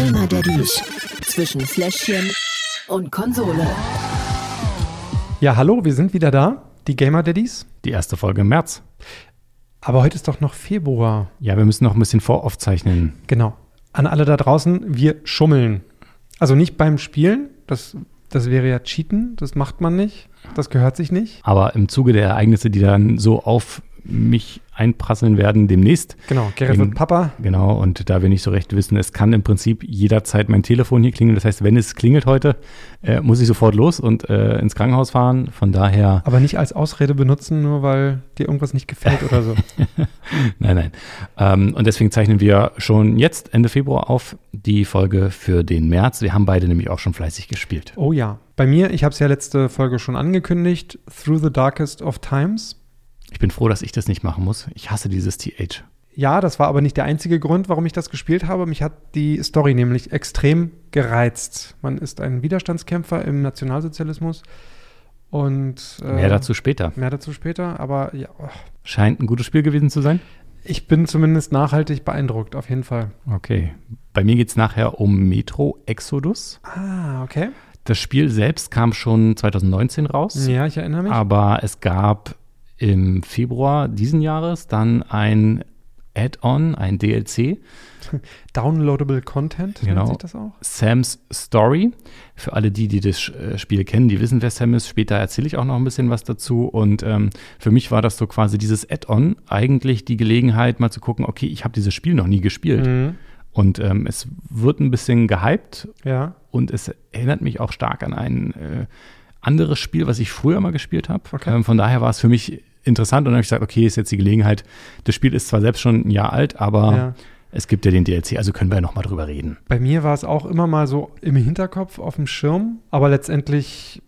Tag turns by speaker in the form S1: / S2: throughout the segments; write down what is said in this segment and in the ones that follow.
S1: Gamer Daddies zwischen Fläschchen und Konsole.
S2: Ja, hallo, wir sind wieder da, die Gamer Daddies.
S3: Die erste Folge im März.
S2: Aber heute ist doch noch Februar.
S3: Ja, wir müssen noch ein bisschen voraufzeichnen.
S2: Genau. An alle da draußen, wir schummeln. Also nicht beim Spielen, das, das wäre ja Cheaten, das macht man nicht, das gehört sich nicht.
S3: Aber im Zuge der Ereignisse, die dann so auf mich einprasseln werden demnächst.
S2: Genau, Gerrit wird Papa.
S3: Genau, und da wir nicht so recht wissen, es kann im Prinzip jederzeit mein Telefon hier klingeln. Das heißt, wenn es klingelt heute, äh, muss ich sofort los und äh, ins Krankenhaus fahren. Von daher,
S2: Aber nicht als Ausrede benutzen, nur weil dir irgendwas nicht gefällt oder so.
S3: nein, nein. Ähm, und deswegen zeichnen wir schon jetzt Ende Februar auf die Folge für den März. Wir haben beide nämlich auch schon fleißig gespielt.
S2: Oh ja. Bei mir, ich habe es ja letzte Folge schon angekündigt, Through the Darkest of Times.
S3: Ich bin froh, dass ich das nicht machen muss. Ich hasse dieses TH.
S2: Ja, das war aber nicht der einzige Grund, warum ich das gespielt habe. Mich hat die Story nämlich extrem gereizt. Man ist ein Widerstandskämpfer im Nationalsozialismus und äh,
S3: Mehr dazu später.
S2: Mehr dazu später, aber ja, oh,
S3: Scheint ein gutes Spiel gewesen zu sein.
S2: ich bin zumindest nachhaltig beeindruckt, auf jeden Fall.
S3: Okay. Bei mir geht es nachher um Metro Exodus.
S2: Ah, okay.
S3: Das Spiel selbst kam schon 2019 raus,
S2: Ja, ich erinnere mich.
S3: aber es gab im Februar diesen Jahres dann ein Add-on, ein DLC,
S2: Downloadable Content
S3: Genau.
S2: nennt sich das auch?
S3: Sam's Story. Für alle die, die das äh, Spiel kennen, die wissen, wer Sam ist. Später erzähle ich auch noch ein bisschen was dazu. Und ähm, für mich war das so quasi dieses Add-on eigentlich die Gelegenheit, mal zu gucken, okay, ich habe dieses Spiel noch nie gespielt.
S2: Mhm.
S3: Und ähm, es wird ein bisschen gehypt
S2: Ja,
S3: und es erinnert mich auch stark an ein äh, anderes Spiel, was ich früher mal gespielt habe.
S2: Okay.
S3: Ähm, von daher war es für mich interessant und dann habe ich gesagt, okay, ist jetzt die Gelegenheit. Das Spiel ist zwar selbst schon ein Jahr alt, aber
S2: ja.
S3: es gibt ja den DLC, also können wir ja noch mal drüber reden.
S2: Bei mir war es auch immer mal so im Hinterkopf auf dem Schirm, aber letztendlich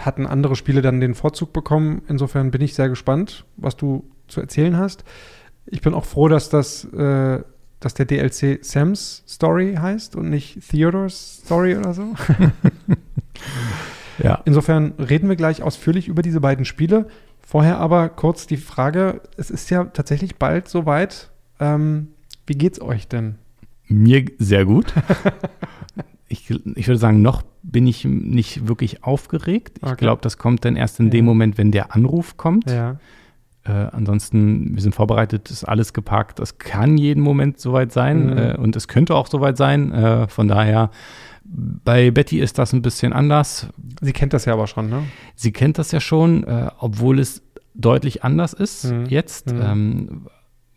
S2: hatten andere Spiele dann den Vorzug bekommen. Insofern bin ich sehr gespannt, was du zu erzählen hast. Ich bin auch froh, dass das, äh, dass der DLC Sam's Story heißt und nicht Theodors Story oder so.
S3: Ja.
S2: Insofern reden wir gleich ausführlich über diese beiden Spiele. Vorher aber kurz die Frage: Es ist ja tatsächlich bald soweit. Ähm, wie geht's euch denn?
S3: Mir sehr gut. ich, ich würde sagen, noch bin ich nicht wirklich aufgeregt. Ich
S2: Okay.
S3: glaube, das kommt dann erst in dem
S2: Ja.
S3: Moment, wenn der Anruf kommt.
S2: Ja.
S3: Äh, ansonsten, wir sind vorbereitet, ist alles geparkt. Das kann jeden Moment soweit sein
S2: Mhm.
S3: äh, und es könnte auch soweit sein. Äh, von daher, bei Betty ist das ein bisschen anders.
S2: Sie kennt das ja aber schon, ne?
S3: Sie kennt das ja schon, äh, obwohl es deutlich anders ist
S2: Mhm.
S3: jetzt,
S2: Mhm.
S3: ähm,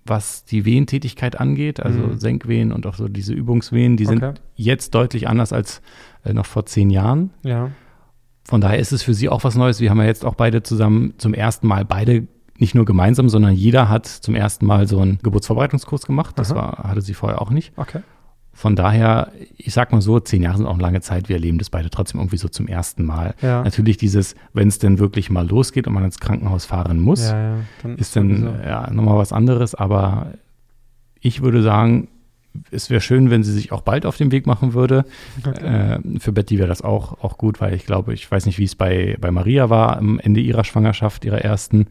S3: was die Wehentätigkeit angeht, also
S2: Mhm.
S3: Senkwehen und auch so diese Übungswehen, die sind
S2: Okay.
S3: jetzt deutlich anders als äh, noch vor zehn Jahren.
S2: Ja.
S3: Von daher ist es für sie auch was Neues. Wir haben ja jetzt auch beide zusammen zum ersten Mal, beide nicht nur gemeinsam, sondern jeder hat zum ersten Mal so einen Geburtsvorbereitungskurs gemacht. Das war, hatte sie vorher auch nicht.
S2: Okay.
S3: Von daher, ich sag mal so, zehn Jahre sind auch eine lange Zeit. Wir erleben das beide trotzdem irgendwie so zum ersten Mal.
S2: Ja.
S3: Natürlich dieses, wenn es denn wirklich mal losgeht und man ins Krankenhaus fahren muss,
S2: Ja, ja. Dann
S3: ist dann
S2: sowieso.
S3: ja, nochmal was anderes. Aber ich würde sagen, es wäre schön, wenn sie sich auch bald auf den Weg machen würde.
S2: Okay.
S3: Äh, für Betty wäre das auch, auch gut, weil ich glaube, ich weiß nicht, wie es bei, bei Maria war am Ende ihrer Schwangerschaft, ihrer ersten,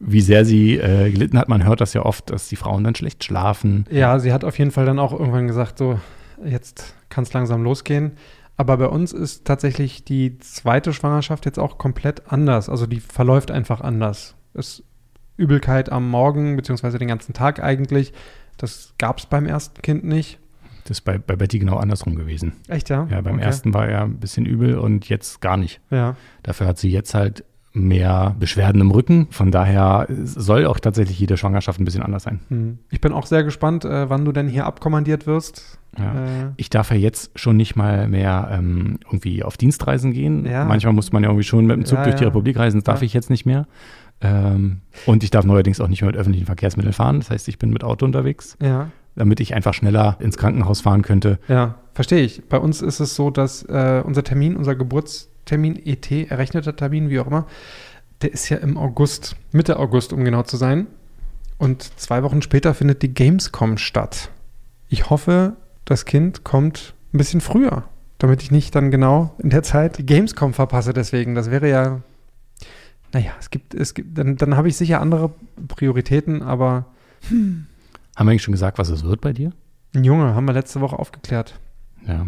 S3: wie sehr sie äh, gelitten hat. Man hört das ja oft, dass die Frauen dann schlecht schlafen.
S2: Ja, sie hat auf jeden Fall dann auch irgendwann gesagt, so, jetzt kann es langsam losgehen. Aber bei uns ist tatsächlich die zweite Schwangerschaft jetzt auch komplett anders. Also die verläuft einfach anders. Es Übelkeit am Morgen, beziehungsweise den ganzen Tag eigentlich. Das gab es beim ersten Kind nicht.
S3: Das ist bei, bei Betty genau andersrum gewesen.
S2: Echt, ja?
S3: Ja, beim
S2: Okay.
S3: ersten war er ein bisschen übel und jetzt gar nicht.
S2: Ja.
S3: Dafür hat sie jetzt halt mehr Beschwerden im Rücken. Von daher soll auch tatsächlich jede Schwangerschaft ein bisschen anders sein.
S2: Hm. Ich bin auch sehr gespannt, äh, wann du denn hier abkommandiert wirst.
S3: Ja.
S2: Äh,
S3: Ich darf ja jetzt schon nicht mal mehr ähm, irgendwie auf Dienstreisen gehen.
S2: Ja.
S3: Manchmal muss man ja irgendwie schon mit dem Zug
S2: Ja,
S3: durch die. Republik reisen. Das darf ich jetzt nicht mehr. Ähm, und ich darf neuerdings auch nicht mehr mit öffentlichen Verkehrsmitteln fahren. Das heißt, ich bin mit Auto unterwegs,
S2: ja.
S3: damit ich einfach schneller ins Krankenhaus fahren könnte.
S2: Ja, verstehe ich. Bei uns ist es so, dass äh, unser Termin, unser Geburtstermin, ET, errechneter Termin, wie auch immer, der ist ja im August, Mitte August, um genau zu sein. Und zwei Wochen später findet die Gamescom statt. Ich hoffe, das Kind kommt ein bisschen früher, damit ich nicht dann genau in der Zeit die Gamescom verpasse. Deswegen, das wäre ja, naja, es gibt, es gibt, dann, dann habe ich sicher andere Prioritäten, aber
S3: Haben wir eigentlich schon gesagt, was es wird bei dir?
S2: ein Junge haben wir letzte Woche aufgeklärt.
S3: Ja.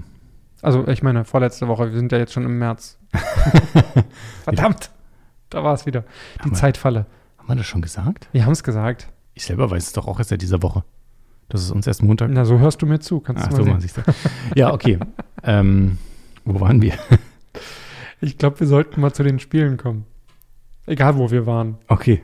S2: Also, ich meine, vorletzte Woche, wir sind ja jetzt schon im März. Verdammt! Da war es wieder. Die
S3: Haben wir-
S2: Zeitfalle.
S3: Haben wir das schon gesagt?
S2: Wir haben es gesagt.
S3: Ich selber weiß es doch auch erst seit dieser Woche. Das ist uns erst Montag.
S2: Na, so hörst du mir zu. Kannst
S3: Ach
S2: du
S3: so,
S2: mal
S3: man
S2: sehen.
S3: du. Ja, okay. ähm, wo waren wir?
S2: Ich glaube, wir sollten mal zu den Spielen kommen. Egal, wo wir waren.
S3: Okay.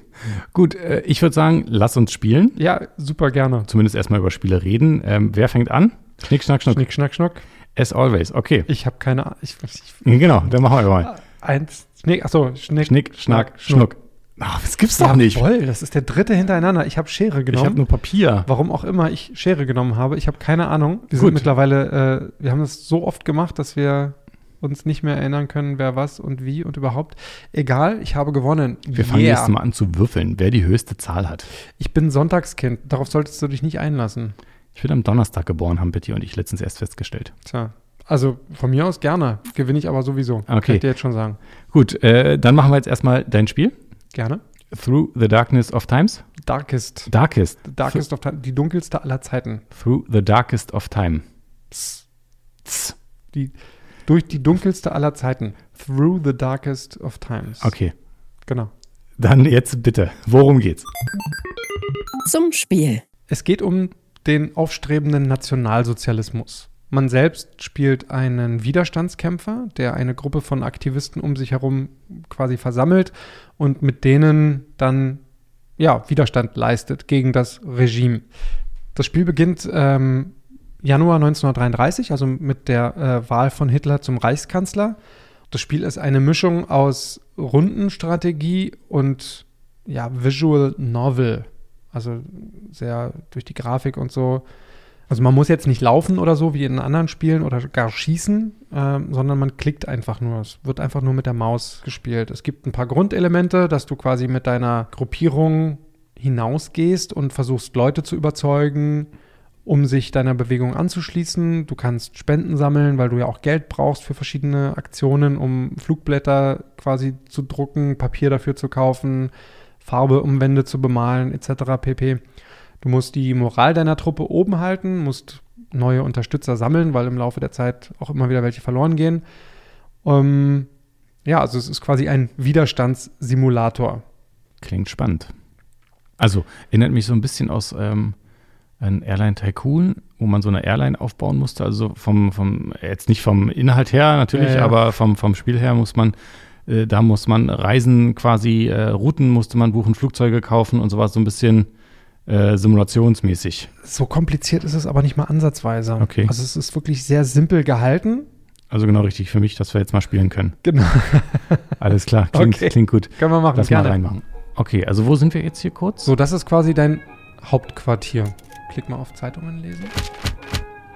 S3: Gut, äh, ich würde sagen, lass uns spielen.
S2: Ja, super gerne.
S3: Zumindest erstmal über Spiele reden. Ähm, wer fängt an? Schnick, schnack, schnuck.
S2: Schnick, schnack, schnuck.
S3: As always. Okay.
S2: Ich habe keine Ahnung. Ich, ich,
S3: Genau, dann machen wir mal.
S2: eins, Schnick, achso, Schnick,
S3: Schnick, schnack, schnuck. Ach, das gibt's doch nicht.
S2: Jawohl, das ist der dritte hintereinander. Ich habe Schere
S3: Ich
S2: genommen.
S3: habe nur Papier.
S2: Warum auch immer ich Schere genommen habe. Ich habe keine Ahnung. Wir
S3: Gut.
S2: sind mittlerweile, äh, wir haben das so oft gemacht, dass wir uns nicht mehr erinnern können, wer was und wie und überhaupt. Egal, ich habe gewonnen.
S3: Wir fangen
S2: Yeah.
S3: nächstes Mal an zu würfeln, wer die höchste Zahl hat.
S2: Ich bin Sonntagskind. Darauf solltest du dich nicht einlassen.
S3: Ich bin am Donnerstag geboren, haben Betty und ich letztens erst festgestellt.
S2: Tja. Also von mir aus gerne. Gewinne ich aber sowieso. Kann
S3: Okay.
S2: ich dir jetzt schon sagen.
S3: Gut, äh, dann machen wir jetzt erstmal dein Spiel.
S2: Gerne.
S3: Through the Darkness of Times.
S2: Darkest.
S3: Darkest.
S2: Darkest of Time. Die dunkelste aller Zeiten.
S3: Through the Darkest of Time.
S2: Psst.
S3: Tss.
S2: Die, durch die dunkelste aller Zeiten. Through the darkest of times.
S3: Okay,
S2: Genau.
S3: dann jetzt bitte. Worum geht's?
S1: Zum Spiel.
S2: Es geht um den aufstrebenden Nationalsozialismus. Man selbst spielt einen Widerstandskämpfer, der eine Gruppe von Aktivisten um sich herum quasi versammelt und mit denen dann ja, Widerstand leistet gegen das Regime. Das Spiel beginnt ähm, Januar 1933, also mit der äh, Wahl von Hitler zum Reichskanzler. Das Spiel ist eine Mischung aus Rundenstrategie und ja, Visual Novel. Also sehr durch die Grafik und so. Also man muss jetzt nicht laufen oder so wie in anderen Spielen oder gar schießen, ähm, sondern man klickt einfach nur. Es wird einfach nur mit der Maus gespielt. Es gibt ein paar Grundelemente, dass du quasi mit deiner Gruppierung hinausgehst und versuchst Leute zu überzeugen, um sich deiner Bewegung anzuschließen. Du kannst Spenden sammeln, weil du ja auch Geld brauchst für verschiedene Aktionen, um Flugblätter quasi zu drucken, Papier dafür zu kaufen, Farbe um Wände zu bemalen, etc. pp. Du musst die Moral deiner Truppe oben halten, musst neue Unterstützer sammeln, weil im Laufe der Zeit auch immer wieder welche verloren gehen. Ähm, ja, also es ist quasi ein Widerstandssimulator.
S3: Klingt spannend. Also, erinnert mich so ein bisschen aus ähm, ein Airline Tycoon, wo man so eine Airline aufbauen musste. Also vom, vom jetzt nicht vom Inhalt her natürlich,
S2: ja.
S3: aber vom, vom Spiel her muss man, äh, da muss man Reisen quasi, äh, Routen musste man buchen, Flugzeuge kaufen und sowas, so ein bisschen äh, simulationsmäßig.
S2: So kompliziert ist es aber nicht mal ansatzweise.
S3: Okay.
S2: Also es ist wirklich sehr simpel gehalten.
S3: Also genau richtig für mich, dass wir jetzt mal spielen können.
S2: Genau.
S3: Alles klar, klingt,
S2: Okay.
S3: klingt gut.
S2: Können wir machen,
S3: Lass mal
S2: gerne.
S3: reinmachen. Okay, also wo sind wir jetzt hier kurz?
S2: So, das ist quasi dein Hauptquartier. Klick mal auf Zeitungen lesen.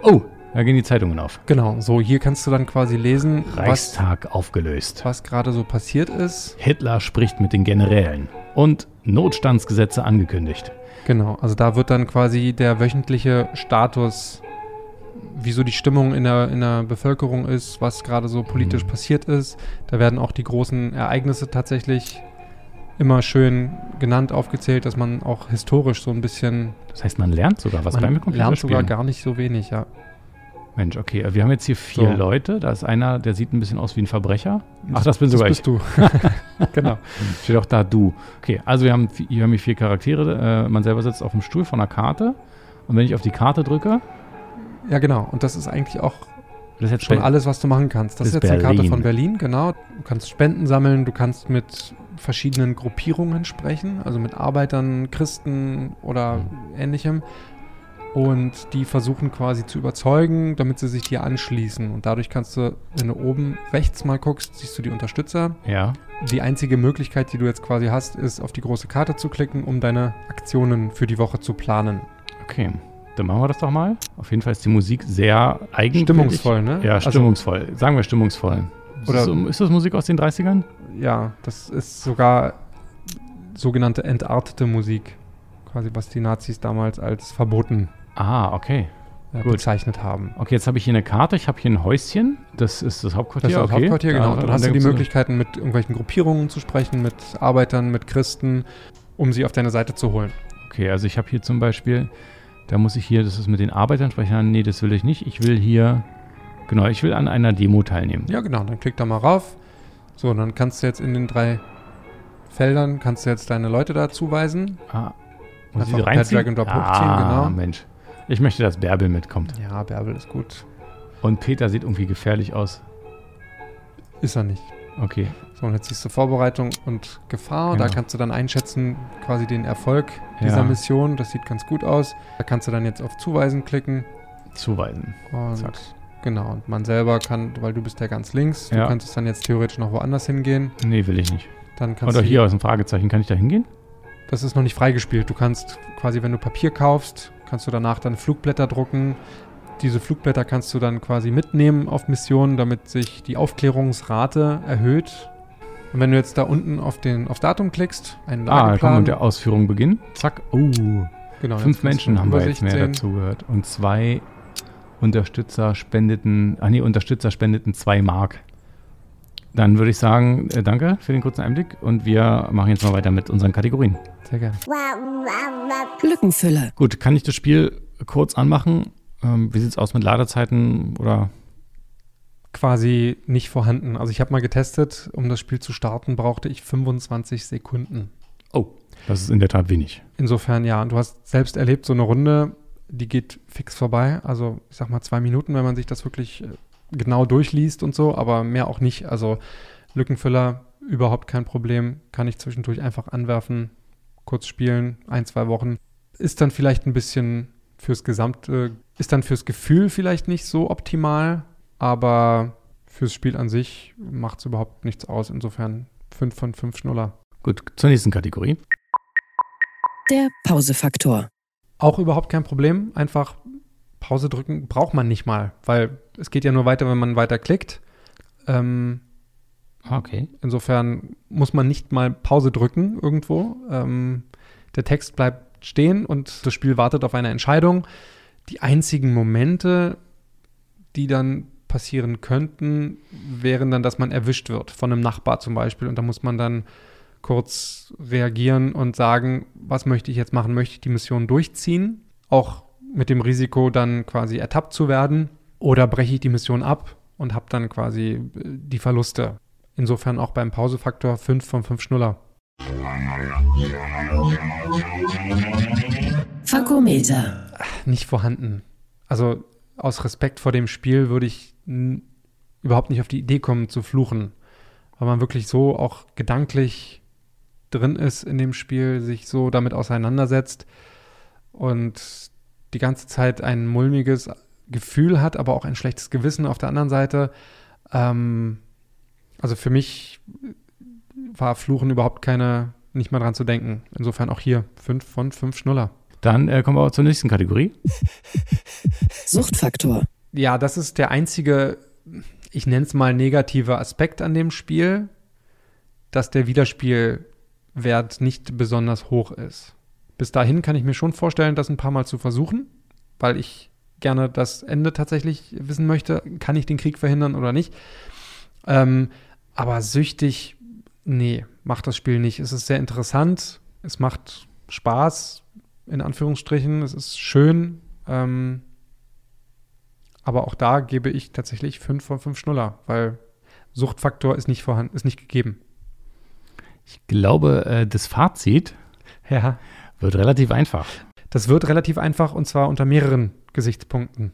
S3: Oh, da gehen die Zeitungen auf.
S2: Genau, so hier kannst du dann quasi lesen, was,
S3: Reichstag aufgelöst.
S2: was gerade so passiert ist.
S3: Hitler spricht mit den Generälen und Notstandsgesetze angekündigt.
S2: Genau, also da wird dann quasi der wöchentliche Status, wie so die Stimmung in der, in der Bevölkerung ist, was gerade so politisch
S3: Mhm.
S2: passiert ist. Da werden auch die großen Ereignisse tatsächlich immer schön genannt, aufgezählt, dass man auch historisch so ein bisschen,
S3: Das heißt, man lernt sogar was beim
S2: man
S3: Computerspielen.
S2: lernt sogar gar nicht so wenig, ja.
S3: Mensch, okay, wir haben jetzt hier vier
S2: So.
S3: Leute. Da ist einer, der sieht ein bisschen aus wie ein Verbrecher. Ach, das bin
S2: das
S3: sogar
S2: bist
S3: ich.
S2: du. genau.
S3: Steht auch da du. Okay, also wir haben, hier haben vier Charaktere. Äh, man selber sitzt auf dem Stuhl von einer Karte. Und wenn ich auf die Karte drücke,
S2: Ja, genau. Und das ist eigentlich auch
S3: das ist
S2: schon
S3: Be-
S2: alles, was du machen kannst. Das ist
S3: Ist
S2: jetzt eine Karte
S3: Berlin.
S2: von Berlin, genau. Du kannst Spenden sammeln, du kannst mit verschiedenen Gruppierungen sprechen, also mit Arbeitern, Christen oder
S3: Mhm.
S2: ähnlichem. Und die versuchen quasi zu überzeugen, damit sie sich dir anschließen. Und dadurch kannst du, wenn du oben rechts mal guckst, siehst du die Unterstützer.
S3: Ja,
S2: Die einzige Möglichkeit, die du jetzt quasi hast, ist, auf die große Karte zu klicken, um deine Aktionen für die Woche zu planen.
S3: okay. Dann machen wir das doch mal. Auf jeden Fall ist die Musik sehr eigenwillig.
S2: Stimmungsvoll, ne?
S3: Ja,
S2: Also-
S3: stimmungsvoll. Sagen wir stimmungsvoll.
S2: Oder-
S3: ist, das, ist das Musik aus den 30ern?
S2: Ja, das ist sogar sogenannte entartete Musik. Quasi, was die Nazis damals als verboten
S3: Ah, okay.
S2: äh, bezeichnet haben.
S3: Okay, jetzt habe ich hier eine Karte. Ich habe hier ein Häuschen. Das ist das Hauptquartier.
S2: Das ist das
S3: okay.
S2: Hauptquartier, genau.
S3: Da-
S2: Dann hast
S3: da
S2: du die Möglichkeiten, mit irgendwelchen Gruppierungen zu sprechen, mit Arbeitern, mit Christen, um sie auf deine Seite zu holen.
S3: Okay, also ich habe hier zum Beispiel, da muss ich hier, das ist mit den Arbeitern sprechen. Ah, Nee, das will ich nicht. Ich will hier Genau, ich will an einer Demo teilnehmen.
S2: Ja, genau. Dann klick da mal rauf. So, dann kannst du jetzt in den drei Feldern, kannst du jetzt deine Leute da zuweisen.
S3: Ah, muss ich
S2: Einfach
S3: die
S2: per
S3: reinziehen?
S2: Drag and Drop
S3: ah,
S2: hochziehen, genau.
S3: Mensch. Ich möchte, dass Bärbel mitkommt.
S2: Ja, Bärbel ist gut.
S3: Und Peter sieht irgendwie gefährlich aus.
S2: Ist er nicht.
S3: Okay.
S2: So, und jetzt siehst du Vorbereitung und Gefahr. Da
S3: Genau.
S2: kannst du dann einschätzen, quasi den Erfolg dieser
S3: Ja.
S2: Mission. Das sieht ganz gut aus. Da kannst du dann jetzt auf Zuweisen klicken.
S3: Zuweisen.
S2: Und
S3: Zack.
S2: genau, und man selber kann, weil du bist ja ganz links, du
S3: Ja.
S2: könntest dann jetzt theoretisch noch woanders hingehen.
S3: Nee, will ich nicht.
S2: Dann kannst
S3: Oder hier aus dem Fragezeichen. Kann ich da hingehen?
S2: Das ist noch nicht freigespielt. Du kannst quasi, wenn du Papier kaufst, kannst du danach dann Flugblätter drucken. Diese Flugblätter kannst du dann quasi mitnehmen auf Missionen, damit sich die Aufklärungsrate erhöht. Und wenn du jetzt da unten auf den auf Datum klickst, einen
S3: Ah,
S2: Lageplan,
S3: kommen wir mit der Ausführung beginnen. Zack. Oh,
S2: genau,
S3: fünf Menschen haben wir jetzt mehr
S2: sehen.
S3: dazu gehört. Und zwei Unterstützer spendeten, ah nee, Unterstützer spendeten zwei Mark. Dann würde ich sagen, äh, danke für den kurzen Einblick und wir machen jetzt mal weiter mit unseren Kategorien.
S2: Sehr gerne.
S1: Lückenfüller.
S3: Gut, kann ich das Spiel kurz anmachen? Ähm, wie sieht es aus mit Ladezeiten oder
S2: Quasi nicht vorhanden. Also ich habe mal getestet, um das Spiel zu starten, brauchte ich 25 Sekunden.
S3: Oh, das ist in der Tat wenig.
S2: Insofern ja, und du hast selbst erlebt, so eine Runde, die geht fix vorbei. Also ich sag mal zwei Minuten, wenn man sich das wirklich äh, genau durchliest und so, aber mehr auch nicht. Also Lückenfüller, überhaupt kein Problem. Kann ich zwischendurch einfach anwerfen, kurz spielen, ein, zwei Wochen. Ist dann vielleicht ein bisschen fürs Gesamte, ist dann fürs Gefühl vielleicht nicht so optimal, aber fürs Spiel an sich macht es überhaupt nichts aus. Insofern 5 von 5 Schnuller.
S3: Gut, zur nächsten Kategorie.
S1: Der Pausefaktor.
S2: Auch überhaupt kein Problem. Einfach Pause drücken braucht man nicht mal, weil es geht ja nur weiter, wenn man weiter klickt. Ähm,
S3: Okay.
S2: insofern muss man nicht mal Pause drücken irgendwo. Ähm, der Text bleibt stehen und das Spiel wartet auf eine Entscheidung. Die einzigen Momente, die dann passieren könnten, wären dann, dass man erwischt wird von einem Nachbar zum Beispiel. Und da muss man dann kurz reagieren und sagen, was möchte ich jetzt machen? Möchte ich die Mission durchziehen? Auch mit dem Risiko, dann quasi ertappt zu werden? Oder breche ich die Mission ab und habe dann quasi äh, die Verluste? Insofern auch beim Pausefaktor 5 von 5 Schnuller.
S1: Fakometer.
S2: Nicht vorhanden. Also aus Respekt vor dem Spiel würde ich überhaupt nicht auf die Idee kommen zu fluchen. Weil man wirklich so auch gedanklich drin ist in dem Spiel, sich so damit auseinandersetzt und die ganze Zeit ein mulmiges Gefühl hat, aber auch ein schlechtes Gewissen auf der anderen Seite. Ähm, also für mich war Fluchen überhaupt keine, nicht mal dran zu denken. Insofern auch hier 5 von 5 Schnuller.
S3: Dann äh, kommen wir auch zur nächsten Kategorie.
S1: Suchtfaktor.
S2: Ja, das ist der einzige, ich nenne es mal negative Aspekt an dem Spiel, dass der Wiederspielwert nicht besonders hoch ist. Bis dahin kann ich mir schon vorstellen, das ein paar Mal zu versuchen, weil ich gerne das Ende tatsächlich wissen möchte. Kann ich den Krieg verhindern oder nicht? Ähm, aber süchtig, nee, macht das Spiel nicht. Es ist sehr interessant, es macht Spaß, in Anführungsstrichen, es ist schön. Ähm, aber auch da gebe ich tatsächlich 5 von 5 Schnuller, weil Suchtfaktor ist nicht vorhanden, ist nicht gegeben.
S3: Ich glaube, äh, das Fazit
S2: Ja.
S3: Wird relativ einfach.
S2: Das wird relativ einfach und zwar unter mehreren Gesichtspunkten.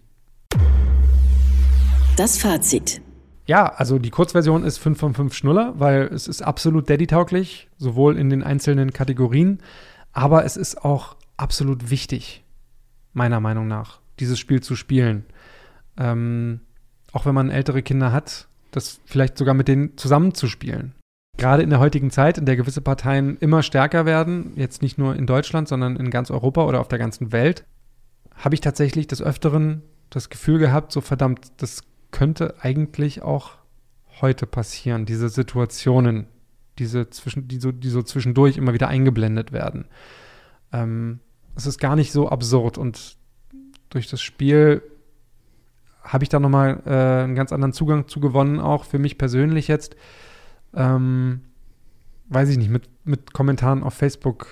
S1: Das Fazit.
S2: Ja, also die Kurzversion ist 5 von 5 Schnuller, weil es ist absolut Daddy-tauglich, sowohl in den einzelnen Kategorien, aber es ist auch absolut wichtig, meiner Meinung nach, dieses Spiel zu spielen. Ähm, auch wenn man ältere Kinder hat, das vielleicht sogar mit denen zusammenzuspielen. Gerade in der heutigen Zeit, in der gewisse Parteien immer stärker werden, jetzt nicht nur in Deutschland, sondern in ganz Europa oder auf der ganzen Welt, habe ich tatsächlich des Öfteren das Gefühl gehabt, so verdammt, das könnte eigentlich auch heute passieren, diese Situationen, diese zwischen, die so, die so zwischendurch immer wieder eingeblendet werden. Ähm, es ist gar nicht so absurd und durch das Spiel habe ich da nochmal äh, einen ganz anderen Zugang zu gewonnen, auch für mich persönlich jetzt. Ähm, weiß ich nicht, mit, mit Kommentaren auf Facebook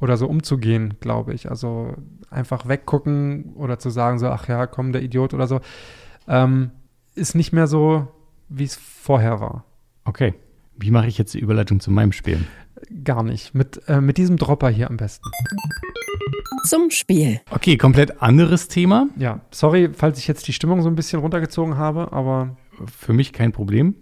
S2: oder so umzugehen, glaube ich. Also einfach weggucken oder zu sagen, so, ach ja, komm, der Idiot oder so. Ähm, ist nicht mehr so, wie es vorher war.
S3: Okay. Wie mache ich jetzt die Überleitung zu meinem Spiel?
S2: Gar nicht. Mit, äh, mit diesem Dropper hier am besten.
S1: Zum Spiel.
S3: Okay, komplett anderes Thema.
S2: Ja, sorry, falls ich jetzt die Stimmung so ein bisschen runtergezogen habe, aber
S3: Für mich kein Problem.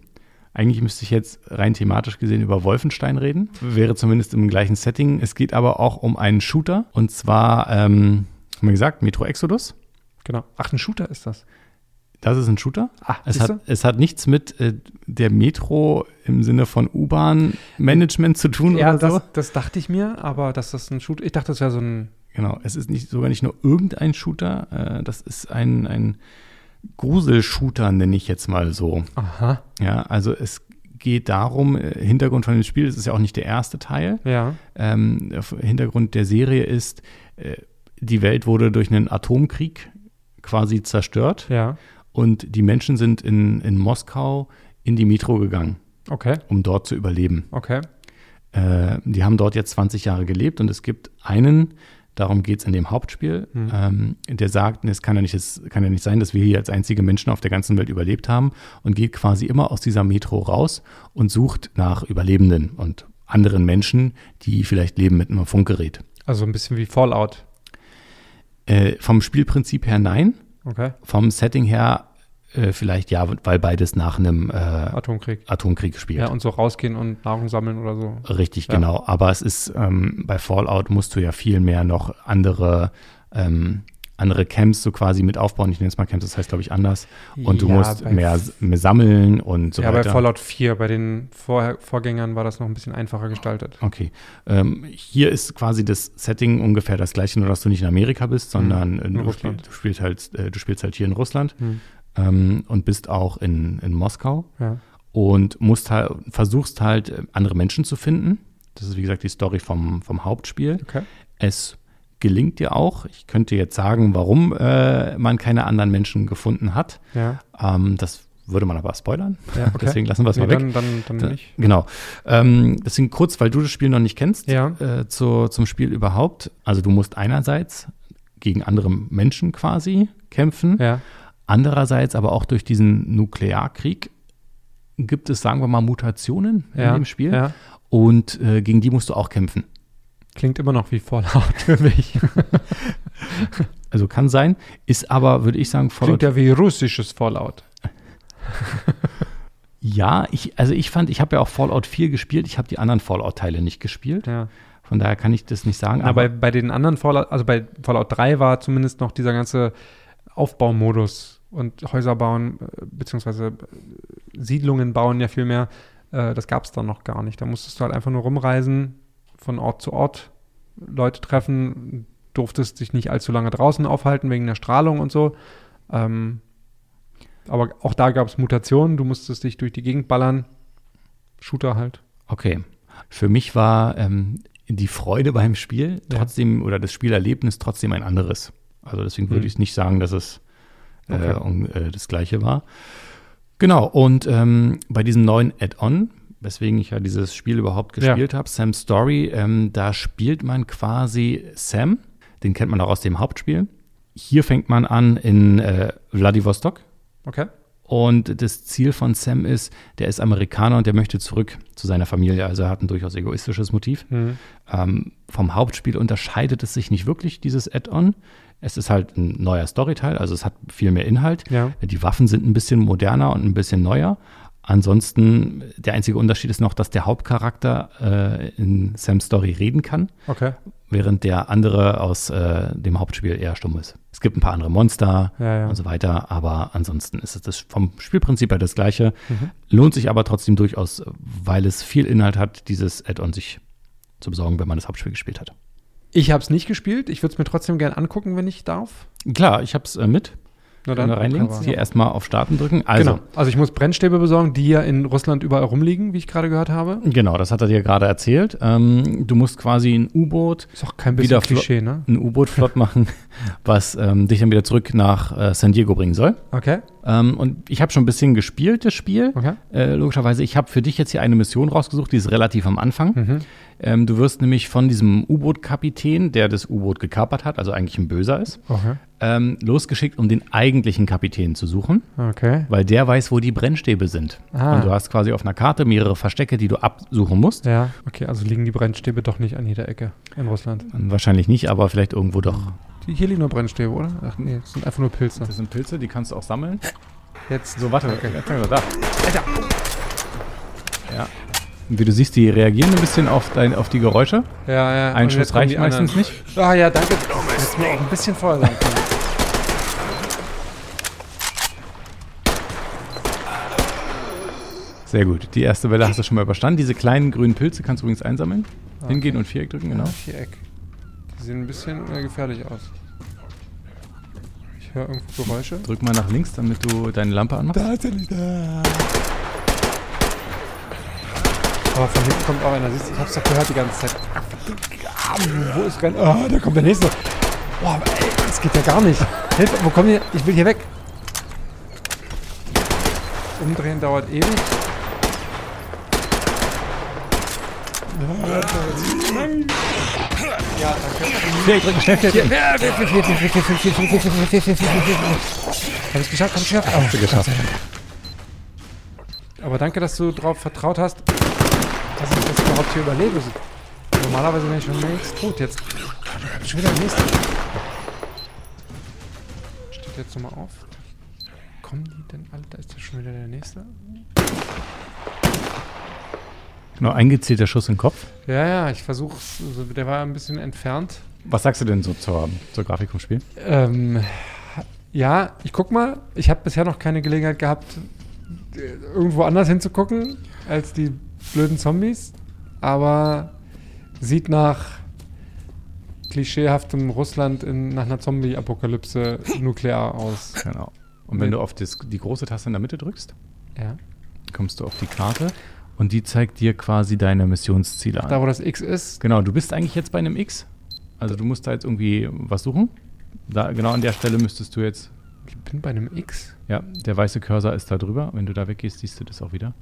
S3: Eigentlich müsste ich jetzt rein thematisch gesehen über Wolfenstein reden. Wäre zumindest im gleichen Setting. Es geht aber auch um einen Shooter. Und zwar, ähm, haben wir gesagt, Metro Exodus.
S2: genau. Ach, ein Shooter ist das.
S3: Das ist ein Shooter.
S2: Ah,
S3: Es hat, es hat nichts mit äh, der Metro im Sinne von U-Bahn-Management zu tun
S2: Ja,
S3: oder so.
S2: das, das dachte ich mir, aber dass das ein Shooter, ich dachte, das wäre so ein,
S3: Genau, es ist nicht, sogar nicht nur irgendein Shooter, äh, das ist ein, ein Grusel-Shooter, nenne ich jetzt mal so.
S2: aha,
S3: Ja, also es geht darum, äh, Hintergrund von dem Spiel, es ist ja auch nicht der erste Teil.
S2: ja,
S3: Ähm, Hintergrund der Serie ist, äh, die Welt wurde durch einen Atomkrieg quasi zerstört
S2: ja,
S3: und die Menschen sind in, in Moskau in die Metro gegangen,
S2: okay,
S3: um dort zu überleben.
S2: okay,
S3: Äh, die haben dort jetzt 20 Jahre gelebt und es gibt einen, darum geht es in dem Hauptspiel,
S2: Hm.
S3: ähm, der sagt, es kann, ja nicht, es kann ja nicht sein, dass wir hier als einzige Menschen auf der ganzen Welt überlebt haben und geht quasi immer aus dieser Metro raus und sucht nach Überlebenden und anderen Menschen, die vielleicht leben mit einem Funkgerät.
S2: also ein bisschen wie Fallout,
S3: Äh, vom Spielprinzip her nein,
S2: okay,
S3: vom Setting her äh, vielleicht ja, weil beides nach einem äh,
S2: Atomkrieg.
S3: Atomkrieg spielt.
S2: Ja, und so rausgehen und Nahrung sammeln oder so.
S3: Richtig,
S2: Ja.
S3: genau. Aber es ist, ähm, bei Fallout musst du ja viel mehr noch andere, ähm, andere Camps so quasi mit aufbauen. Ich nenne es mal Camps, das heißt, glaube ich, anders. Und du
S2: Ja,
S3: musst
S2: bei-
S3: mehr, mehr sammeln und so
S2: ja, bei
S3: weiter.
S2: Fallout 4, bei den Vor Vorgängern war das noch ein bisschen einfacher gestaltet.
S3: Okay. Ähm, hier ist quasi das Setting ungefähr das gleiche, nur dass du nicht in Amerika bist, sondern äh,
S2: in
S3: du,
S2: Russland.
S3: spiel, du, spielst halt, äh, du spielst halt hier in Russland
S2: Hm.
S3: Ähm, und bist auch in, in Moskau.
S2: Ja,
S3: und musst halt, versuchst halt, äh, andere Menschen zu finden. Das ist, wie gesagt, die Story vom, vom Hauptspiel.
S2: okay.
S3: Es gelingt dir auch. Ich könnte jetzt sagen, warum äh, man keine anderen Menschen gefunden hat.
S2: Ja,
S3: Ähm, das würde man aber spoilern.
S2: ja okay.
S3: Deswegen lassen wir es
S2: nee,
S3: mal weg.
S2: dann, dann, dann
S3: Da-
S2: nicht.
S3: Genau. Ähm, deswegen kurz, weil du das Spiel noch nicht kennst,
S2: Ja.
S3: äh, zu, zum Spiel überhaupt. Also du musst einerseits gegen andere Menschen quasi kämpfen.
S2: Ja,
S3: Andererseits aber auch durch diesen Nuklearkrieg gibt es, sagen wir mal, Mutationen
S2: ja,
S3: in dem Spiel.
S2: Ja.
S3: Und äh, gegen die musst du auch kämpfen.
S2: Klingt immer noch wie Fallout für mich.
S3: Also kann sein, ist aber, würde ich sagen, Fallout.
S2: Klingt ja wie russisches Fallout.
S3: Ja, ich, also ich fand, ich habe ja auch Fallout 4 gespielt, ich habe die anderen Fallout-Teile nicht gespielt.
S2: Ja.
S3: Von daher kann ich das nicht sagen.
S2: Aber bei, bei den anderen Fallout, also bei Fallout 3 war zumindest noch dieser ganze Aufbaumodus und Häuser bauen, äh, beziehungsweise äh, Siedlungen bauen ja viel mehr. Äh, Das gab es dann noch gar nicht. Da musstest du halt einfach nur rumreisen, von Ort zu Ort, Leute treffen, durftest dich nicht allzu lange draußen aufhalten wegen der Strahlung und so. Ähm, aber auch da gab es Mutationen, du musstest dich durch die Gegend ballern. Shooter halt.
S3: okay. Für mich war ähm, die Freude beim Spiel
S2: Ja.
S3: trotzdem oder das Spielerlebnis trotzdem ein anderes. Also deswegen würde
S2: Hm.
S3: ich nicht sagen, dass es äh,
S2: Okay.
S3: um, äh, das gleiche war. Genau, und ähm, bei diesem neuen Add-on, weswegen ich ja dieses Spiel überhaupt
S2: Ja.
S3: gespielt habe, Sam's Story, ähm, da spielt man quasi Sam, den kennt man auch aus dem Hauptspiel. Hier fängt man an in äh, Vladivostok
S2: Okay.
S3: und das Ziel von Sam ist, der ist Amerikaner und der möchte zurück zu seiner Familie, also er hat ein durchaus egoistisches Motiv.
S2: Mhm.
S3: Ähm, vom Hauptspiel unterscheidet es sich nicht wirklich, dieses Add-on. Es ist halt ein neuer Storyteil, also es hat viel mehr Inhalt.
S2: Ja.
S3: Die Waffen sind ein bisschen moderner und ein bisschen neuer. Ansonsten, der einzige Unterschied ist noch, dass der Hauptcharakter äh, in Sam's Story reden kann,
S2: Okay.
S3: während der andere aus äh, dem Hauptspiel eher stumm ist. Es gibt ein paar andere Monster
S2: Ja, ja.
S3: und so weiter, aber ansonsten ist es das vom Spielprinzip her das gleiche.
S2: Mhm.
S3: Lohnt sich aber trotzdem durchaus, weil es viel Inhalt hat, dieses Add-on sich zu besorgen, wenn man das Hauptspiel gespielt hat.
S2: Ich habe es nicht gespielt. Ich würde es mir trotzdem gern angucken, wenn ich darf.
S3: Klar, ich habe es äh, mit.
S2: Na
S3: Dann reinlegen.
S2: Aber-
S3: Hier erstmal auf Starten drücken. Also,
S2: genau. Also ich muss Brennstäbe besorgen, die ja in Russland überall rumliegen, wie ich gerade gehört habe.
S3: genau, das hat er dir gerade erzählt. Ähm, du musst quasi ein U-Boot,
S2: Ist auch kein bisschen Klischee, ne?
S3: ein U-Boot flott machen, was ähm, dich dann wieder zurück nach äh, San Diego bringen soll.
S2: Okay.
S3: Ähm, und ich habe schon ein bisschen gespielt, das Spiel.
S2: Okay.
S3: Äh, logischerweise, ich habe für dich jetzt hier eine Mission rausgesucht, die ist relativ am Anfang.
S2: Mhm.
S3: Ähm, du wirst nämlich von diesem U-Boot-Kapitän, der das U-Boot gekapert hat, also eigentlich ein Böser ist,
S2: Okay.
S3: ähm, losgeschickt, um den eigentlichen Kapitän zu suchen,
S2: Okay.
S3: weil der weiß, wo die Brennstäbe sind.
S2: Ah.
S3: Und du hast quasi auf einer Karte mehrere Verstecke, die du absuchen musst.
S2: Ja, okay, also liegen die Brennstäbe doch nicht an jeder Ecke in Russland.
S3: Wahrscheinlich nicht, aber vielleicht irgendwo doch.
S2: Die, hier liegen nur Brennstäbe, oder? Ach nee, das sind einfach nur Pilze.
S3: Das sind Pilze, die kannst du auch sammeln.
S2: Jetzt.
S3: So, warte,
S2: Okay.
S3: jetzt da. Alter! Ja. Und wie du siehst, die reagieren ein bisschen auf, dein, auf die Geräusche.
S2: Ja, ja.
S3: Ein Schuss
S2: jetzt
S3: reicht meistens
S2: anderen.
S3: nicht.
S2: Ah ja, danke. Hättest mir auch ein bisschen vorher sagen können.
S3: Sehr gut. Die erste Welle hast du schon mal überstanden. Diese kleinen grünen Pilze kannst du übrigens einsammeln.
S2: Okay.
S3: Hingehen und Viereck drücken, genau.
S2: Ja, Viereck. Die sehen ein bisschen äh, gefährlich aus. Ich höre irgendwo Geräusche.
S3: Drück mal nach links, damit du deine Lampe anmachst.
S2: ist er nicht da. Aber von hinten kommt auch einer. Siehst du, ich hab's doch gehört die ganze Zeit. Ah, Wo ist Renn? Ah, da kommt der nächste. Boah, ey, das geht ja gar nicht. Hilfe, wo kommen die? Ich will hier weg. Umdrehen dauert ewig. Ja, danke.
S3: Viereck drücken, schnell Viereck drücken.
S2: Hab ich's geschafft? Hab ich's geschafft?
S3: Hast du geschafft.
S2: Aber danke, dass du darauf vertraut hast, dass ich das überhaupt hier überlebe. Normalerweise wäre ich schon längst tot. Jetzt schon wieder der nächste. Steht jetzt nochmal auf. Kommen die denn alle? Da ist ja schon wieder der nächste.
S3: Genau, eingezählter Schuss im Kopf.
S2: Ja, ja, ich versuche also Der war ein bisschen entfernt.
S3: Was sagst du denn so zur, zur Grafik vom Spiel?
S2: Ähm, ja, ich guck mal. Ich habe bisher noch keine Gelegenheit gehabt, irgendwo anders hinzugucken als die blöden Zombies. Aber sieht nach klischeehaftem Russland in, nach einer Zombie-Apokalypse nuklear aus.
S3: Genau. Und wenn du auf das, die große Taste in der Mitte drückst,
S2: Ja.
S3: kommst du auf die Karte und die zeigt dir quasi deine Missionsziele an.
S2: Da, wo das X ist.
S3: Genau, du bist eigentlich jetzt bei einem X. Also du musst da jetzt irgendwie was suchen. Da, genau an der Stelle müsstest du jetzt,
S2: Ich bin bei einem X.
S3: ja, der weiße Cursor ist da drüber. Wenn du da weggehst, siehst du das auch wieder.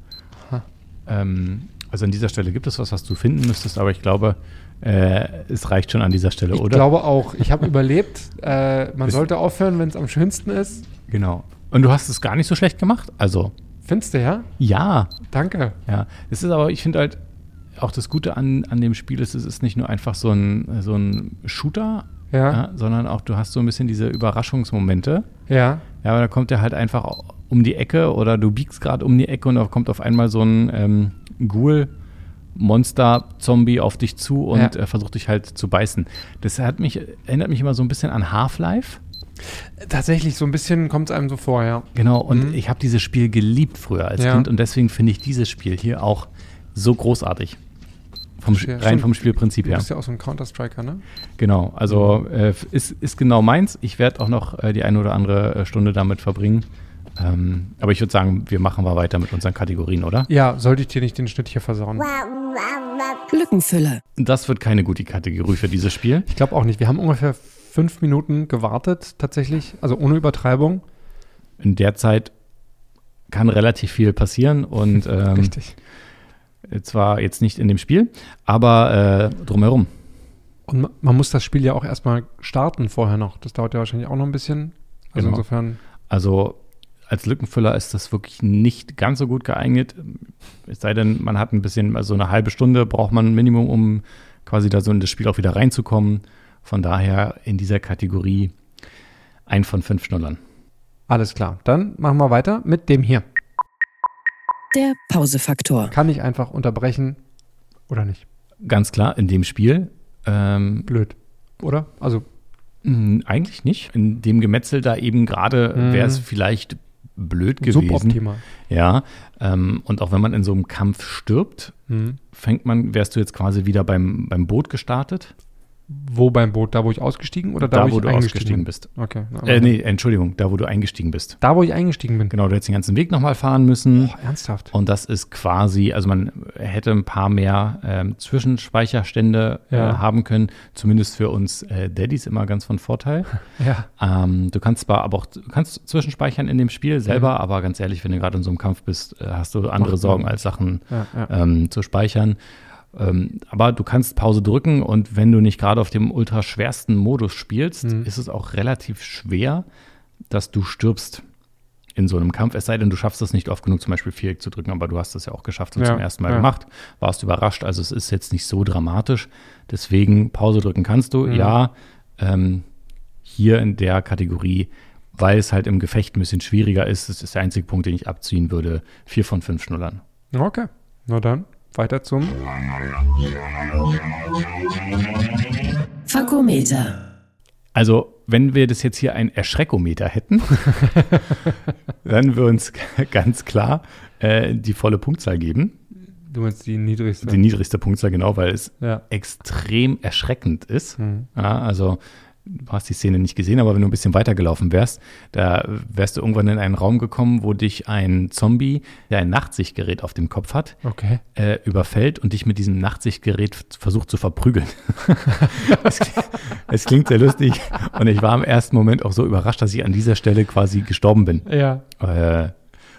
S2: Aha.
S3: Ähm, also an dieser Stelle gibt es was, was du finden müsstest, aber ich glaube, äh, es reicht schon an dieser Stelle,
S2: Ich
S3: oder?
S2: glaube auch. Ich habe überlebt. Äh, man
S3: Bist-
S2: sollte aufhören, wenn es am schönsten ist.
S3: Genau. Und du hast es gar nicht so schlecht gemacht. Also,
S2: Findest du, ja?
S3: ja,
S2: Danke.
S3: Ja, es ist aber, ich finde halt, auch das Gute an, an dem Spiel ist, es ist nicht nur einfach so ein, so ein Shooter,
S2: Ja.
S3: ja, sondern auch du hast so ein bisschen diese Überraschungsmomente.
S2: Ja.
S3: Ja, aber da kommt der halt einfach um die Ecke oder du biegst gerade um die Ecke und da kommt auf einmal so ein ähm, Ghoul. Monster-Zombie auf dich zu und
S2: Ja.
S3: äh, versucht dich halt zu beißen. Das hat mich, erinnert mich immer so ein bisschen an Half-Life.
S2: Tatsächlich, so ein bisschen kommt es einem so vor, ja.
S3: Genau, und
S2: Mhm.
S3: ich habe dieses Spiel geliebt früher als
S2: Ja.
S3: Kind und deswegen finde ich dieses Spiel hier auch so großartig. Vom,
S2: Verstehe.
S3: rein vom Spielprinzip
S2: Du
S3: her.
S2: bist ja auch so ein Counter-Striker, ne?
S3: Genau, also äh, ist, ist genau meins. Ich werde auch noch äh, die eine oder andere äh, Stunde damit verbringen. Ähm, aber ich würde sagen, wir machen mal weiter mit unseren Kategorien, oder?
S2: Ja, sollte ich dir nicht den Schnitt hier versauen?
S1: Lückenfüller.
S3: Das wird keine gute Kategorie für dieses Spiel.
S2: Ich glaube auch nicht. Wir haben ungefähr fünf Minuten gewartet, tatsächlich. Also ohne Übertreibung.
S3: In der Zeit kann relativ viel passieren und ähm,
S2: Richtig.
S3: zwar jetzt nicht in dem Spiel, aber äh, drumherum.
S2: Und ma- man muss das Spiel ja auch erstmal starten vorher noch. Das dauert ja wahrscheinlich auch noch ein bisschen. Also
S3: Genau.
S2: insofern.
S3: Also als Lückenfüller ist das wirklich nicht ganz so gut geeignet. Es sei denn, man hat ein bisschen, also eine halbe Stunde braucht man ein Minimum, um quasi da so in das Spiel auch wieder reinzukommen. Von daher in dieser Kategorie ein von fünf Schnullern.
S2: Alles klar. Dann machen wir weiter mit dem hier.
S1: Der Pausefaktor.
S2: Kann ich einfach unterbrechen oder nicht?
S3: Ganz klar, in dem Spiel ähm,
S2: Blöd. Oder? Also,
S3: mh, eigentlich nicht. In dem Gemetzel da eben gerade
S2: Mhm.
S3: wäre es vielleicht blöd gewesen.
S2: suboptimal.
S3: Ja, ähm, und auch wenn man in so einem Kampf stirbt,
S2: Mhm.
S3: fängt man, wärst du jetzt quasi wieder beim, beim Boot gestartet.
S2: Wo beim Boot? Da, wo ich ausgestiegen oder da,
S3: da,
S2: wo,
S3: wo
S2: ich
S3: du
S2: eingestiegen
S3: ausgestiegen bist.
S2: Okay.
S3: Äh, nee, Entschuldigung, da, wo du eingestiegen bist.
S2: Da, wo ich eingestiegen bin.
S3: Genau, du hättest den ganzen Weg nochmal fahren müssen.
S2: Boah, ernsthaft.
S3: Und das ist quasi, also man hätte ein paar mehr ähm, Zwischenspeicherstände äh,
S2: Ja.
S3: haben können. Zumindest für uns äh, Daddys immer ganz von Vorteil.
S2: Ja.
S3: Ähm, du kannst zwar aber auch kannst zwischenspeichern in dem Spiel selber,
S2: Mhm.
S3: aber ganz ehrlich, wenn du gerade in so einem Kampf bist, äh, hast du andere Sorgen als Sachen
S2: Ja, ja.
S3: ähm, zu speichern. Ähm, aber du kannst Pause drücken und wenn du nicht gerade auf dem ultra schwersten Modus spielst,
S2: Mhm.
S3: ist es auch relativ schwer, dass du stirbst in so einem Kampf. Es sei denn, du schaffst es nicht oft genug, zum Beispiel Viereck zu drücken, aber du hast es ja auch geschafft und
S2: Ja,
S3: zum ersten Mal
S2: ja.
S3: gemacht. Warst überrascht, also es ist jetzt nicht so dramatisch. Deswegen Pause drücken kannst du,
S2: Mhm.
S3: ja. Ähm, hier in der Kategorie, weil es halt im Gefecht ein bisschen schwieriger ist, das ist der einzige Punkt, den ich abziehen würde. Vier von fünf Schnullern.
S2: Okay. Na dann, weiter zum.
S1: Fakometer.
S3: Also, wenn wir das jetzt hier ein Erschreckometer hätten, dann würde uns ganz klar äh, die volle Punktzahl geben.
S2: Du meinst die niedrigste.
S3: Die niedrigste Punktzahl, genau, weil es
S2: ja.
S3: extrem erschreckend ist.
S2: Hm.
S3: Ja, also, du hast die Szene nicht gesehen, aber wenn du ein bisschen weitergelaufen wärst, da wärst du irgendwann in einen Raum gekommen, wo dich ein Zombie, der ein Nachtsichtgerät auf dem Kopf hat,
S2: Okay.
S3: äh, überfällt und dich mit diesem Nachtsichtgerät versucht zu verprügeln. es, klingt, es klingt sehr lustig und ich war im ersten Moment auch so überrascht, dass ich an dieser Stelle quasi gestorben bin
S2: Ja.
S3: äh,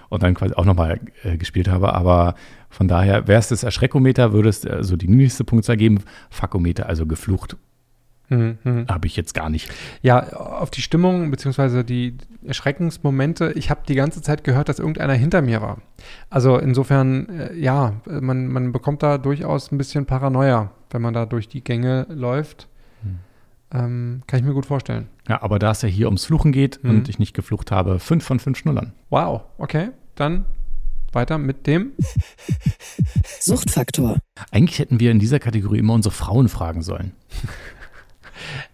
S3: und dann quasi auch nochmal äh, gespielt habe. Aber von daher wäre es das Erschreckometer, würde es also die niedrigste Punktzahl geben. Fakometer, also geflucht,
S2: Hm, hm.
S3: habe ich jetzt gar nicht.
S2: Ja, auf die Stimmung bzw. die Erschreckensmomente. Ich habe die ganze Zeit gehört, dass irgendeiner hinter mir war. Also insofern, äh, ja, man, man bekommt da durchaus ein bisschen Paranoia, wenn man da durch die Gänge läuft.
S3: Hm.
S2: Ähm, kann ich mir gut vorstellen.
S3: Ja, aber da es ja hier ums Fluchen geht
S2: Mhm.
S3: und ich nicht geflucht habe, fünf von fünf Schnullern.
S2: Wow, okay. Dann weiter mit dem.
S1: Suchtfaktor.
S3: Eigentlich hätten wir in dieser Kategorie immer unsere Frauen fragen sollen.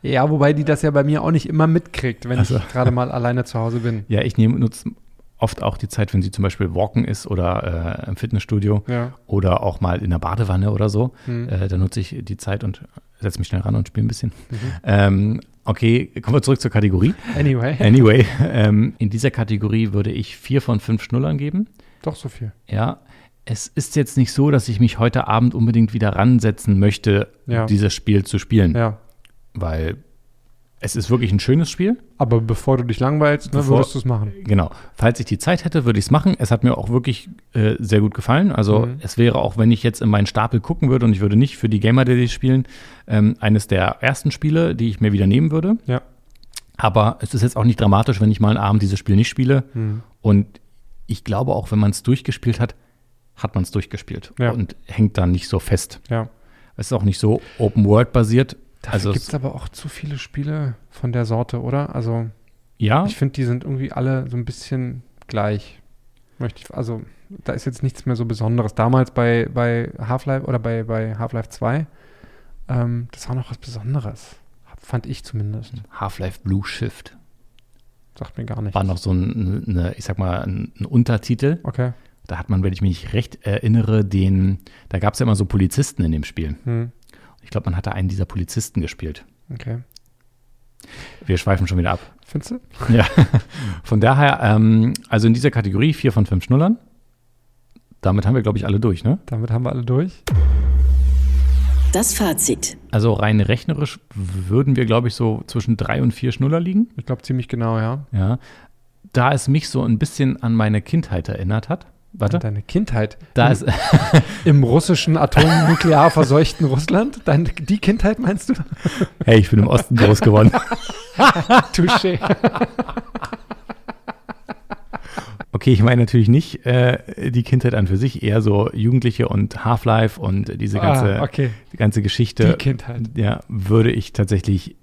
S2: Ja, wobei die das ja bei mir auch nicht immer mitkriegt, wenn
S3: Also.
S2: ich gerade mal alleine zu Hause bin.
S3: Ja, ich nehme nutze oft auch die Zeit, wenn sie zum Beispiel walken ist oder äh, im Fitnessstudio
S2: Ja.
S3: oder auch mal in der Badewanne oder so.
S2: Hm.
S3: Äh, dann nutze ich die Zeit und setze mich schnell ran und spiele ein bisschen.
S2: Mhm.
S3: Ähm, okay, kommen wir zurück zur Kategorie.
S2: Anyway,
S3: Anyway, ähm, in dieser Kategorie würde ich vier von fünf Schnullern geben.
S2: doch so viel.
S3: Ja, es ist jetzt nicht so, dass ich mich heute Abend unbedingt wieder ransetzen möchte,
S2: Ja.
S3: dieses Spiel zu spielen,
S2: Ja.
S3: Weil es ist wirklich ein schönes Spiel.
S2: Aber bevor du dich langweilst, ne,
S3: Bevor-
S2: würdest du es machen.
S3: Genau. Falls ich die Zeit hätte, würde ich es machen. Es hat mir auch wirklich äh, sehr gut gefallen. Also
S2: Mhm.
S3: es wäre auch, wenn ich jetzt in meinen Stapel gucken würde und ich würde nicht für die Gamer Daily spielen, ähm, eines der ersten Spiele, die ich mir wieder nehmen würde.
S2: Ja.
S3: Aber es ist jetzt auch nicht dramatisch, wenn ich mal einen Abend dieses Spiel nicht spiele.
S2: Hm.
S3: Und ich glaube auch, wenn man es durchgespielt hat, hat man es durchgespielt
S2: Ja.
S3: und hängt dann nicht so fest.
S2: Ja.
S3: Es ist auch nicht so Open World basiert.
S2: Dafür
S3: Also
S2: gibt es aber auch zu viele Spiele von der Sorte, oder? Also
S3: ja,
S2: ich finde, die sind irgendwie alle so ein bisschen gleich. Möchte ich, also da ist jetzt nichts mehr so Besonderes. Damals bei, bei Half-Life oder bei, bei Half-Life 2, ähm, das war noch was Besonderes. Fand ich zumindest.
S3: Half-Life Blue Shift
S2: Sagt mir gar nicht.
S3: war noch so ein, eine, ich sag mal, ein, ein Untertitel.
S2: Okay.
S3: Da hat man, wenn ich mich recht erinnere, den, da gab es ja immer so Polizisten in dem Spiel.
S2: Hm.
S3: Ich glaube, man hatte einen dieser Polizisten gespielt.
S2: Okay.
S3: Wir schweifen schon wieder ab.
S2: Findest du?
S3: Ja. Von daher, ähm, also in dieser Kategorie vier von fünf Schnullern. Damit haben wir, glaube ich, alle durch, ne?
S2: Damit haben wir alle durch.
S1: Das Fazit.
S3: Also rein rechnerisch würden wir, glaube ich, so zwischen drei und vier Schnuller liegen.
S2: Ich glaube ziemlich genau, ja.
S3: Ja. Da es mich so ein bisschen an meine Kindheit erinnert hat. Warte.
S2: Deine Kindheit.
S3: Da
S2: Im-
S3: ist,
S2: Im russischen atomnuklear verseuchten Russland? Dein, die Kindheit meinst du?
S3: hey, ich bin im Osten groß geworden.
S2: Touché.
S3: Okay, ich meine natürlich nicht äh, die Kindheit an für sich, eher so Jugendliche und Half-Life und diese ganze,
S2: ah, okay.
S3: die ganze Geschichte.
S2: Die Kindheit.
S3: Ja, würde ich tatsächlich,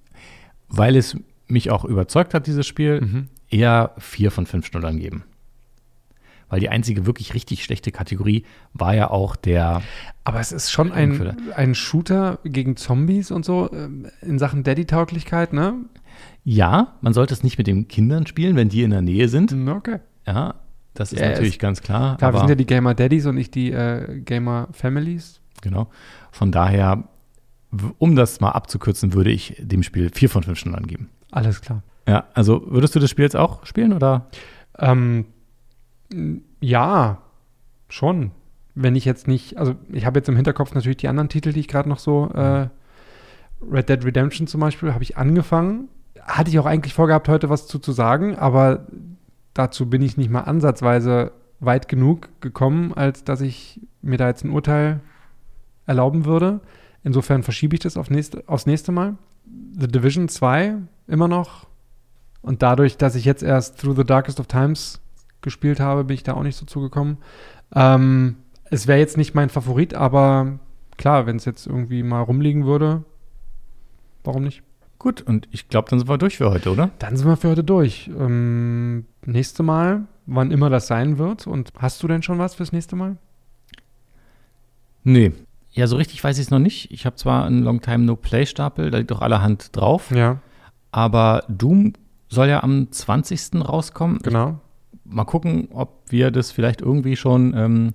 S3: weil es mich auch überzeugt hat, dieses Spiel,
S2: Mhm.
S3: eher vier von fünf Schnullern geben. Weil die einzige wirklich richtig schlechte Kategorie war ja auch der,
S2: Aber es ist schon ein, ein Shooter gegen Zombies und so ähm, in Sachen Daddy-Tauglichkeit, ne?
S3: ja, man sollte es nicht mit den Kindern spielen, wenn die in der Nähe sind.
S2: Mm, Okay.
S3: Ja, das ist
S2: Ja,
S3: natürlich
S2: es-
S3: ganz klar.
S2: Klar, wir sind ja die Gamer Daddies und nicht die äh, Gamer Families.
S3: genau. Von daher, um das mal abzukürzen, würde ich dem Spiel vier von fünf Schnullern geben.
S2: Alles klar.
S3: Ja, also würdest du das Spiel jetzt auch spielen oder?
S2: Ähm, ja, schon. Wenn ich jetzt nicht, also ich habe jetzt im Hinterkopf natürlich die anderen Titel, die ich gerade noch so, äh, Red Dead Redemption zum Beispiel, habe ich angefangen. Hatte ich auch eigentlich vorgehabt, heute was zu, zu sagen, aber dazu bin ich nicht mal ansatzweise weit genug gekommen, als dass ich mir da jetzt ein Urteil erlauben würde. Insofern verschiebe ich das auf nächste, aufs nächste Mal. The Division 2 immer noch. Und dadurch, dass ich jetzt erst Through the Darkest of Times gespielt habe, bin ich da auch nicht so zugekommen. Ähm, es wäre jetzt nicht mein Favorit, aber klar, wenn es jetzt irgendwie mal rumliegen würde, warum nicht?
S3: Gut, und ich glaube, dann sind wir durch für heute, oder?
S2: Dann sind wir für heute durch. Ähm, nächste Mal, wann immer das sein wird. Und hast du denn schon was fürs nächste Mal?
S3: Nee. Ja, so richtig weiß ich es noch nicht. Ich habe zwar einen Longtime No Play Stapel, da liegt doch allerhand drauf.
S2: Ja,
S3: Aber Doom soll ja am 20. rauskommen.
S2: genau.
S3: Mal gucken, ob wir das vielleicht irgendwie schon ähm,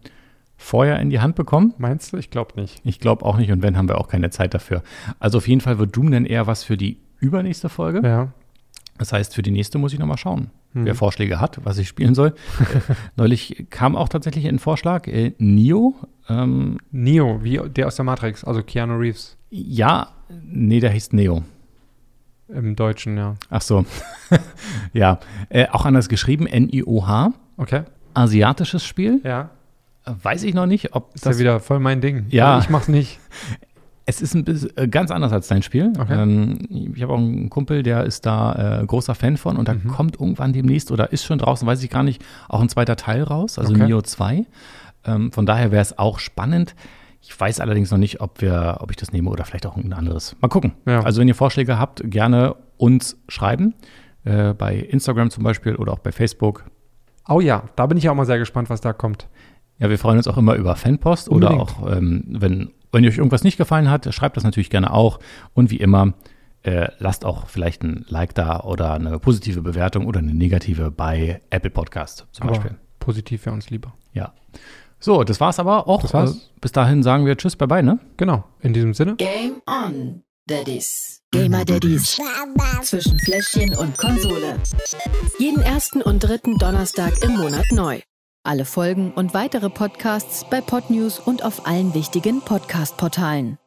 S3: vorher in die Hand bekommen.
S2: Meinst du? Ich glaube nicht.
S3: Ich glaube auch nicht und wenn, haben wir auch keine Zeit dafür. Also auf jeden Fall wird Doom dann eher was für die übernächste Folge.
S2: Ja.
S3: Das heißt, für die nächste muss ich nochmal schauen,
S2: Hm.
S3: wer Vorschläge hat, was ich spielen soll. neulich kam auch tatsächlich ein Vorschlag, äh, Nio. Ähm,
S2: Neo, wie der aus der Matrix, also Keanu Reeves
S3: ja, nee, der hieß Neo.
S2: Im Deutschen, ja.
S3: Ach so. ja, äh, auch anders geschrieben, N-I-O-H.
S2: Okay.
S3: Asiatisches Spiel.
S2: Ja.
S3: Äh, Weiß ich noch nicht, ob
S2: Ist ja wieder voll mein Ding.
S3: Ja.
S2: Also Ich mach's nicht.
S3: Es ist ein bisschen äh, ganz anders als dein Spiel.
S2: Okay.
S3: Ähm, ich habe auch einen Kumpel, der ist da äh, großer Fan von und da
S2: Mhm.
S3: kommt irgendwann demnächst oder ist schon draußen, weiß ich gar nicht, auch ein zweiter Teil raus, also
S2: Okay.
S3: Neo 2. Ähm, von daher wäre es auch spannend. Ich weiß allerdings noch nicht, ob wir, ob ich das nehme oder vielleicht auch ein anderes. Mal gucken.
S2: Ja.
S3: Also wenn ihr Vorschläge habt, gerne uns schreiben. Äh, bei Instagram zum Beispiel oder auch bei Facebook.
S2: Oh ja, da bin ich auch mal sehr gespannt, was da kommt.
S3: Ja, wir freuen uns auch immer über Fanpost
S2: Unbedingt.
S3: oder auch, ähm, wenn, wenn euch irgendwas nicht gefallen hat, schreibt das natürlich gerne auch. Und wie immer, äh, lasst auch vielleicht ein Like da oder eine positive Bewertung oder eine negative bei Apple Podcast zum
S2: Aber
S3: Beispiel.
S2: positiv wäre uns lieber.
S3: Ja. So, das war's aber auch.
S2: Das war's.
S3: Äh, bis dahin sagen wir Tschüss, bye bye, ne?
S2: Genau. In diesem Sinne.
S1: Game on, Daddies. Gamer Daddies. Zwischen Fläschchen und Konsole. Jeden ersten und dritten Donnerstag im Monat neu. Alle Folgen und weitere Podcasts bei Podnews und auf allen wichtigen Podcast-Portalen.